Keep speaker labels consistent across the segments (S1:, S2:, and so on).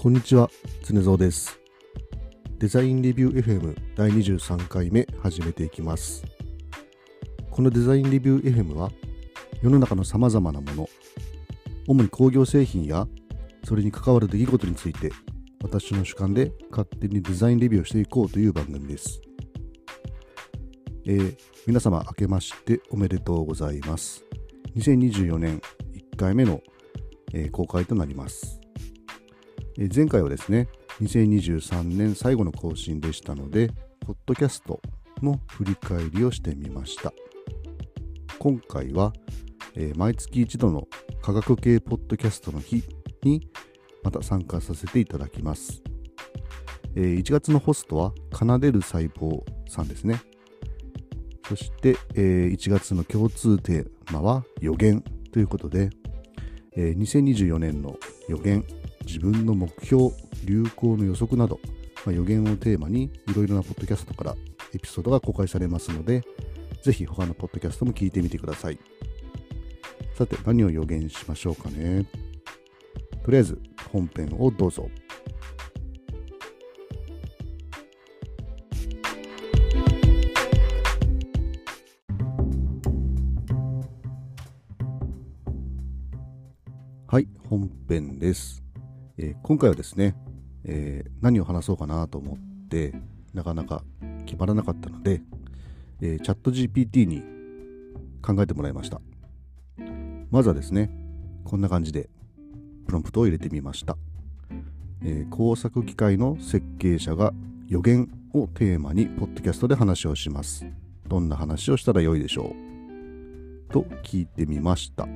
S1: こんにちは、常蔵です。デザインレビュー FM 第23回目始めていきます。このデザインレビュー FM は世の中の様々なもの、主に工業製品やそれに関わる出来事について私の主観で勝手にデザインレビューをしていこうという番組です。えー皆様明けましておめでとうございます。2024年1回目の、えー公開となります。え前回はですね、2023年最後の更新でしたので、ポッドキャストの振り返りをしてみました。今回は、えー毎月一度の科学系ポッドキャストの日にまた参加させていただきます。えー1月のホストは奏でる細胞さんですね。そして、えー1月の共通テーマは予言ということで、えー2024年の予言、自分の目標、流行の予測など、まあ、予言をテーマにいろいろなポッドキャストからエピソードが公開されますので、ぜひ他のポッドキャストも聞いてみてください。さて、何を予言しましょうかね。とりあえず、本編をどうぞ。はい、本編です。えー今回はですね、えー何を話そうかなと思って、なかなか決まらなかったので、えーチャット GPT に考えてもらいました。まずはですね、こんな感じでプロンプトを入れてみました。えー工作機械の設計者が予言をテーマにポッドキャストで話をします。どんな話をしたらよいでしょうと聞いてみました。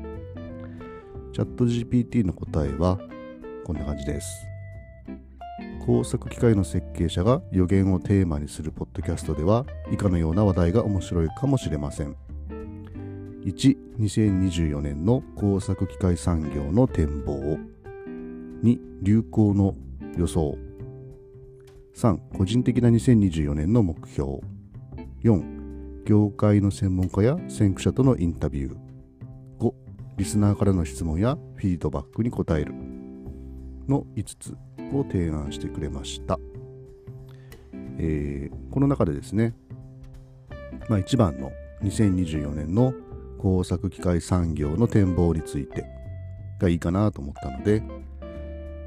S1: チャット GPT の答えはこんな感じです。工作機械の設計者が予言をテーマにするポッドキャストでは以下のような話題が面白いかもしれません。1、2024年の工作機械産業の展望。2、流行の予想。3、個人的な2024年の目標。4、業界の専門家や先駆者とのインタビュー。5、リスナーからの質問やフィードバックに答えるの5つを提案してくれました。えーこの中でですね、まあ、一番の2024年の工作機械産業の展望についてがいいかなと思ったので、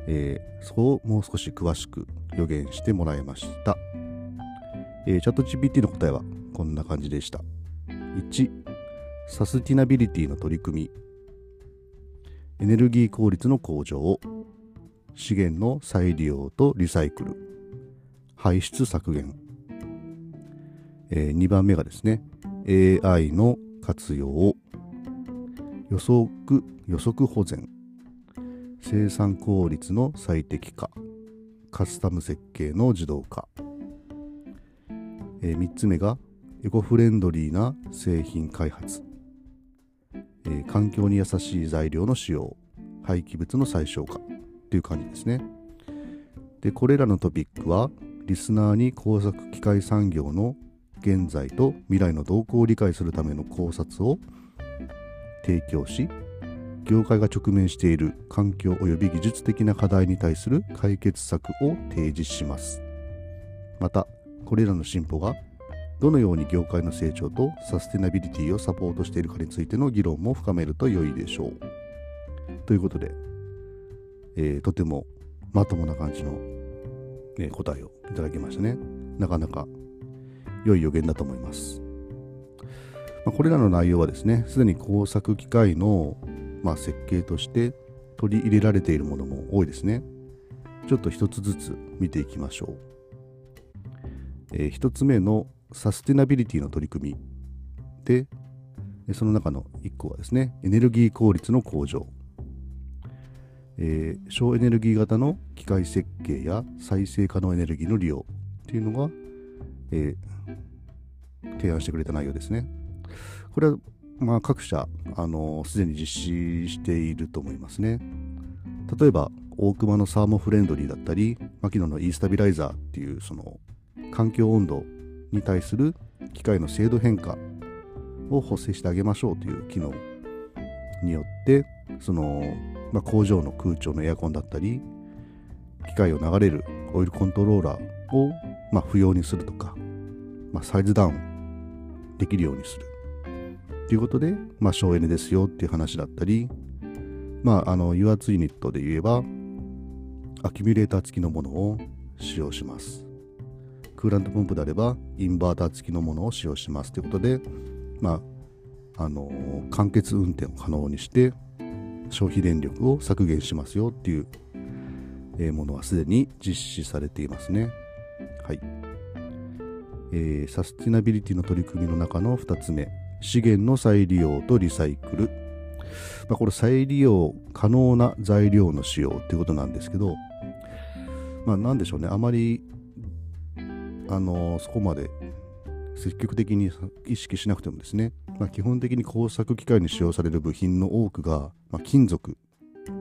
S1: えーそこをもう少し詳しく予言してもらいました。えーチャット GPT の答えはこんな感じでした。1、サスティナビリティの取り組み。エネルギー効率の向上、資源の再利用とリサイクル、排出削減。え2番目がですね、AI の活用、予測、予測保全、生産効率の最適化、カスタム設計の自動化。え3つ目が、エコフレンドリーな製品開発。えー環境に優しい材料の使用廃棄物の最小化という感じですねでこれらのトピックはリスナーに工作機械産業の現在と未来の動向を理解するための考察を提供し業界が直面している環境及び技術的な課題に対する解決策を提示しますまたこれらの進歩がどのように業界の成長とサステナビリティをサポートしているかについての議論も深めると良いでしょう。ということで、えーとてもまともな感じの、ね答えをいただきましたね。なかなか良い予言だと思います。まあこれらの内容はですね、すでに工作機械の、まあ、設計として取り入れられているものも多いですね。ちょっと一つずつ見ていきましょう。えー一つ目のサステナビリティの取り組みで、その中の1個はですね、エネルギー効率の向上。えー省エネルギー型の機械設計や再生可能エネルギーの利用っていうのが、えー提案してくれた内容ですね。これは、まあ、各社、あのーすでに実施していると思いますね。例えば、大熊のサーモフレンドリーだったり、牧野の e スタビライザーっていう、その、環境温度に対する機械の精度変化を補正してあげましょうという機能によってその、まあ、工場の空調のエアコンだったり機械を流れるオイルコントローラーを、まあ、不要にするとか、まあ、サイズダウンできるようにする。ということで、まあ、省エネですよっていう話だったり、まあ、あの油圧ユニットで言えばアキュミュレーター付きのものを使用します。クーラントポンプであればインバーター付きのものを使用しますということで、まあ、あの間欠運転を可能にして消費電力を削減しますよっていうものはすでに実施されていますね。はい。えー、サスティナビリティの取り組みの中の2つ目、資源の再利用とリサイクル。まあ、これ再利用可能な材料の使用っていうことなんですけど、まあ、なんでしょうね、あまり、あのー、そこまで積極的に意識しなくてもですね、まあ、基本的に工作機械に使用される部品の多くが、まあ、金属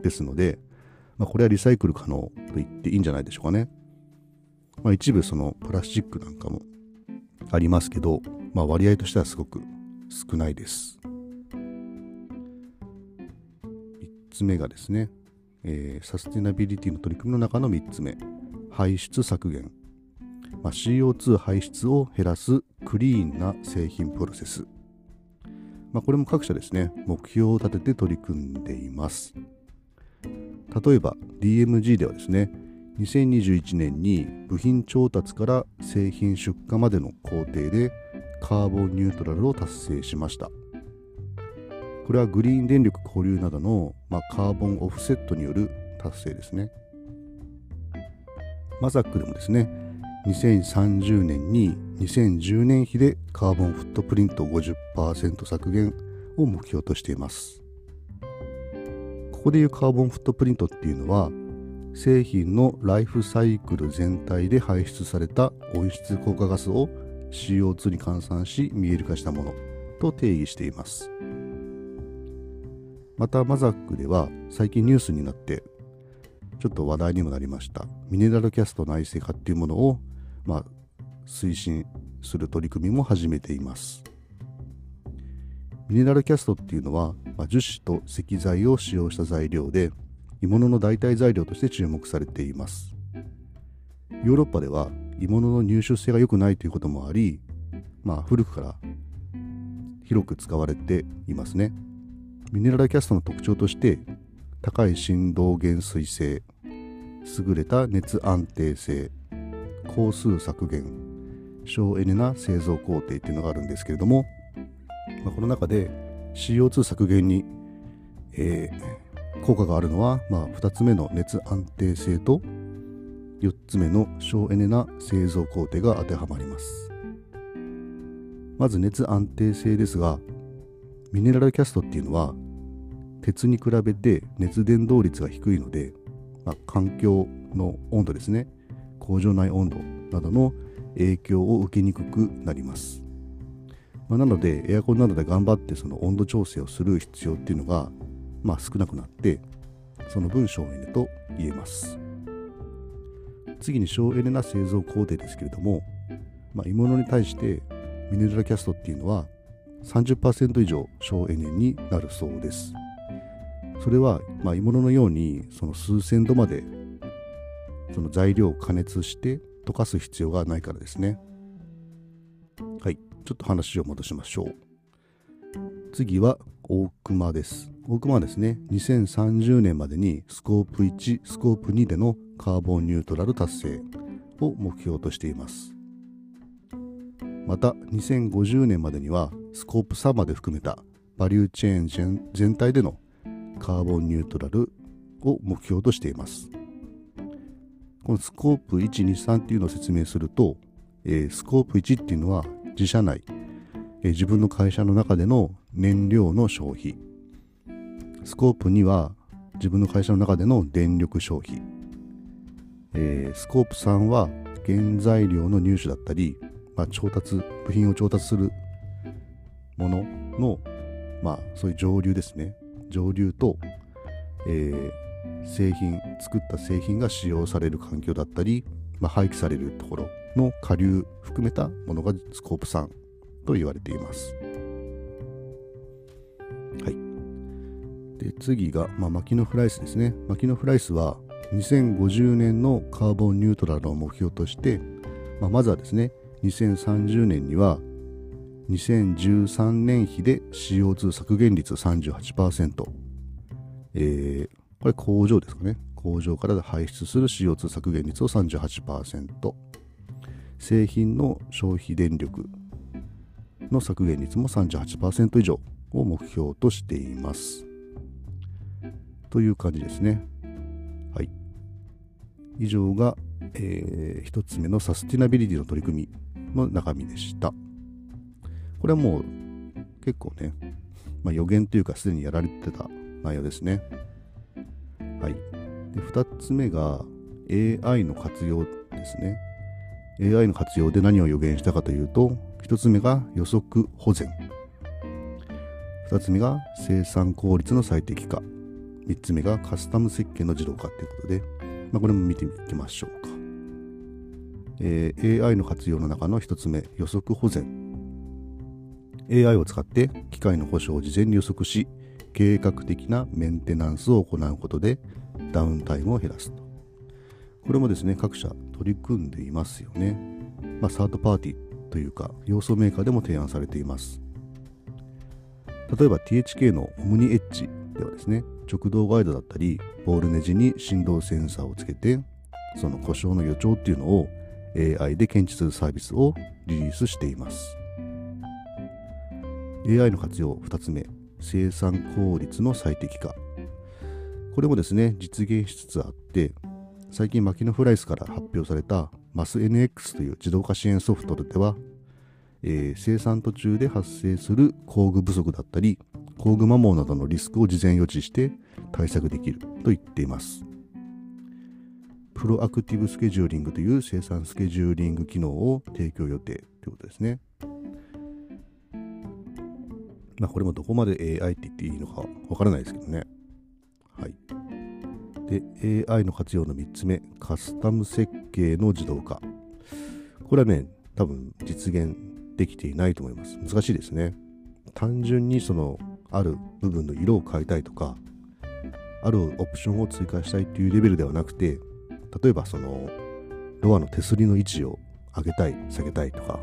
S1: ですので、まあ、これはリサイクル可能と言っていいんじゃないでしょうかね。まあ、一部そのプラスチックなんかもありますけど、まあ、割合としてはすごく少ないです。3つ目がですね、えー、サステナビリティの取り組みの中の3つ目、排出削減。まあ、CO2 排出を減らすクリーンな製品プロセス。まあ、これも各社ですね、目標を立てて取り組んでいます。例えば DMG ではですね2021年に部品調達から製品出荷までの工程でカーボンニュートラルを達成しました。これはグリーン電力保留などの、まあ、カーボンオフセットによる達成ですね。マザックでもですね2030年に2010年比でカーボンフットプリント50%削減を目標としています。ここでいうカーボンフットプリントっていうのは製品のライフサイクル全体で排出された温室効果ガスを CO2 に換算し見える化したものと定義しています。またマザックでは最近ニュースになってちょっと話題にもなりましたミネラルキャスト内製化っていうものを、まあ、推進する取り組みも始めています。ミネラルキャストっていうのは、まあ、樹脂と石材を使用した材料で鋳物の代替材料として注目されています。ヨーロッパでは鋳物の入手性が良くないということもあり、まあ、古くから広く使われていますね。ミネラルキャストの特徴として高い振動減衰性優れた熱安定性工数削減省エネな製造工程っていうのがあるんですけれどもまあ、この中で CO2 削減に、えー、効果があるのは、まあ、2つ目の熱安定性と4つ目の省エネな製造工程が当てはまります。まず熱安定性ですがミネラルキャストっていうのは鉄に比べて熱伝導率が低いので、まあ、環境の温度ですね。工場内温度などの影響を受けにくくなります。まあ、なのでエアコンなどで頑張ってその温度調整をする必要っていうのが、まあ、少なくなってその分省エネと言えます。次に省エネな製造工程ですけれども、まあ、鋳物に対してミネラルキャストっていうのは30%以上省エネになるそうです。それは、ま、鋳物のようにその数千度までその材料を加熱して溶かす必要がないからですねはいちょっと話を戻しましょう。次は大熊です。大熊はですね、2030年までにスコープ1、スコープ2でのカーボンニュートラル達成を目標としています。また、2050年までにはスコープ3まで含めたバリューチェーン全体でのカーボンニュートラルを目標としています。このスコープ1、2、3っていうのを説明すると、えー、スコープ1っていうのは自社内、え自分の会社の中での燃料の消費。スコープ2は自分の会社の中での電力消費、えー、スコープ3は原材料の入手だったり、まあ、調達部品を調達するものの、まあ、そういう上流ですね。上流と、えー、製品作った製品が使用される環境だったり、まあ、廃棄されるところの下流含めたものがスコープ3と言われています。はい。で、次が、まあ、マキノフライスですね。マキノフライスは2050年のカーボンニュートラルを目標として、まあ、まずはですね2030年には2013年比で CO2 削減率38%、えー、これ工場ですかね。工場から排出する CO2 削減率を38%製品の消費電力の削減率も38%以上を目標としています。という感じですね。はい。以上が、えー、1つ目のサスティナビリティの取り組みの中身でした。これはもう結構ね、まあ、予言というかすでにやられてた内容ですね。はい。で、2つ目が AI の活用ですね。AI の活用で何を予言したかというと、1つ目が予測保全。2つ目が生産効率の最適化。3つ目がカスタム設計の自動化ということで、まあ、これも見ていきましょうか。えー、AI の活用の中の1つ目、予測保全。AI を使って機械の故障を事前に予測し計画的なメンテナンスを行うことでダウンタイムを減らすと。これもですね各社取り組んでいますよね、まあ、サードパーティーというか要素メーカーでも提案されています。例えば THK のオムニエッジではですね直動ガイドだったりボールネジに振動センサーをつけてその故障の予兆っていうのを AI で検知するサービスをリリースしています。AI の活用2つ目。生産効率の最適化これもですね実現しつつあって最近マキノフライスから発表された MASNX という自動化支援ソフトでは、えー、生産途中で発生する工具不足だったり工具摩耗などのリスクを事前予知して対策できると言っていますプロアクティブスケジューリングという生産スケジューリング機能を提供予定ということですね。まあ、これもどこまで AI って言っていいのかわからないですけどね。はい。で、AI の活用の3つ目、カスタム設計の自動化。これはね、多分実現できていないと思います。難しいですね。単純にその、ある部分の色を変えたいとか、あるオプションを追加したいっていうレベルではなくて、例えばその、ドアの手すりの位置を上げたい、下げたいとか、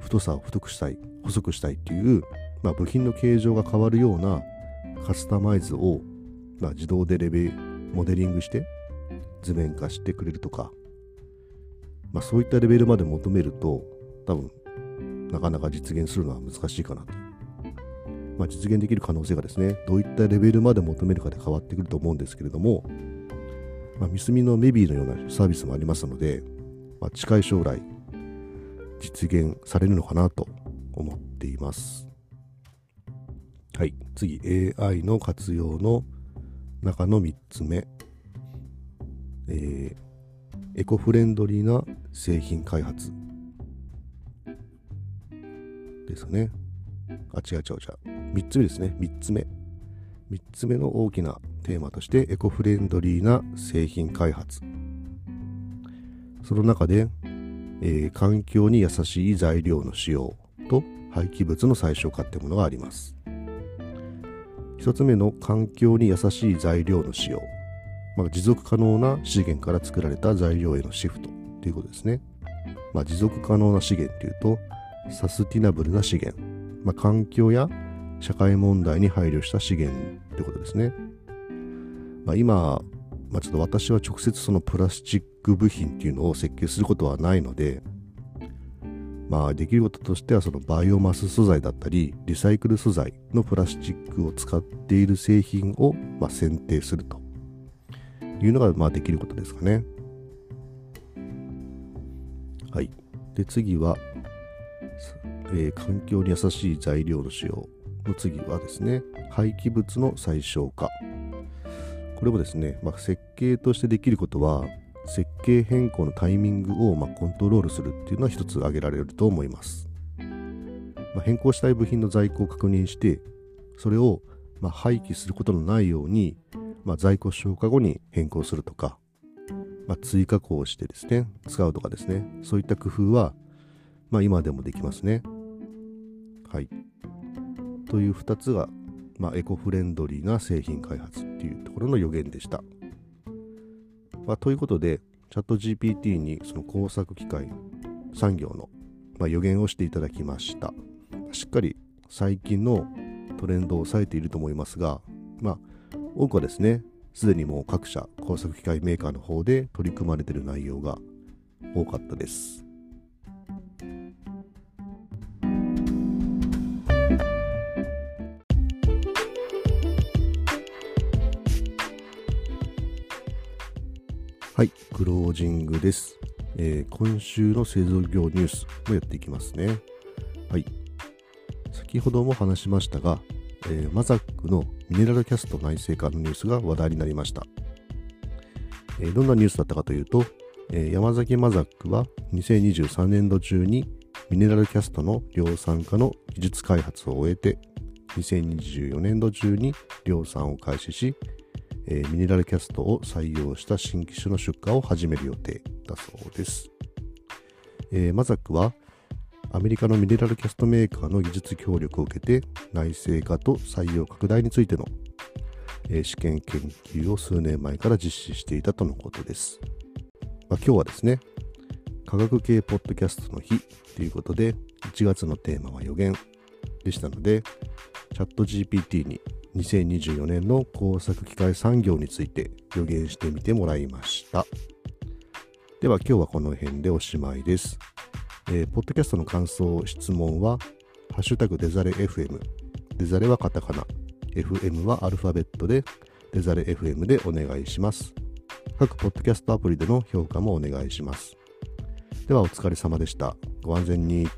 S1: 太さを太くしたい、細くしたいっていうまあ、部品の形状が変わるようなカスタマイズを、まあ、自動でレベモデリングして図面化してくれるとか、まあ、そういったレベルまで求めると多分なかなか実現するのは難しいかなと。まあ、実現できる可能性がですねどういったレベルまで求めるかで変わってくると思うんですけれども、まあ、ミスミのメビーのようなサービスもありますので、まあ、近い将来実現されるのかなと思っています。はい、次 AI の活用の中の3つ目、えー、エコフレンドリーな製品開発。ですね。あ違う違う違う。3つ目ですね。3つ目。3つ目の大きなテーマとしてエコフレンドリーな製品開発。その中で、えー、環境に優しい材料の使用と廃棄物の最小化ってものがあります。1つ目の環境に優しい材料の使用、まあ、持続可能な資源から作られた材料へのシフトということですね、まあ、持続可能な資源というとサスティナブルな資源、まあ、環境や社会問題に配慮した資源ということですね、ま、今、ま、ちょっと私は直接そのプラスチック部品っていうのを設計することはないのでまあ、できることとしてはそのバイオマス素材だったりリサイクル素材のプラスチックを使っている製品を、まあ、選定するというのが、まあ、できることですかね。はい。で、次は、えー、環境に優しい材料の使用の次はですね、廃棄物の最小化。これもですね、まあ、設計としてできることは、計変更のタイミングをまコントロールするっていうのは一つ挙げられると思います。まあ、変更したい部品の在庫を確認して、それをま廃棄することのないように、まあ、在庫消化後に変更するとか、まあ、追加工をしてですね、使うとかですね、そういった工夫は、まあ、今でもできますね。はい。という2つが、まあ、エコフレンドリーな製品開発っていうところの予言でした。まあ、ということで、チャット GPT にその工作機械産業の、まあ、予言をしていただきました。しっかり最近のトレンドを抑えていると思いますが、まあ、多くはですね、すでにもう各社工作機械メーカーの方で取り組まれている内容が多かったです。はい、クロージングです。えー、今週の製造業ニュースをやっていきますね。はい。先ほども話しましたが、えー、マザックのミネラルキャスト内製化のニュースが話題になりました。えー、どんなニュースだったかというと、えー、山崎マザックは2023年度中にミネラルキャストの量産化の技術開発を終えて、2024年度中に量産を開始し、えー、ミネラルキャストを採用した新機種の出荷を始める予定だそうです。えー、マザックはアメリカのミネラルキャストメーカーの技術協力を受けて内製化と採用拡大についての、えー、試験研究を数年前から実施していたとのことです。まあ、今日はですね、科学系ポッドキャストの日ということで1月のテーマは予言でしたのでチャット GPT に2024年の工作機械産業について予言してみてもらいました。では今日はこの辺でおしまいです。えー、ポッドキャストの感想、質問は、ハッシュタグデザレ FM。デザレはカタカナ。FM はアルファベットで、デザレ FM でお願いします。各ポッドキャストアプリでの評価もお願いします。ではお疲れ様でした。ご安全に。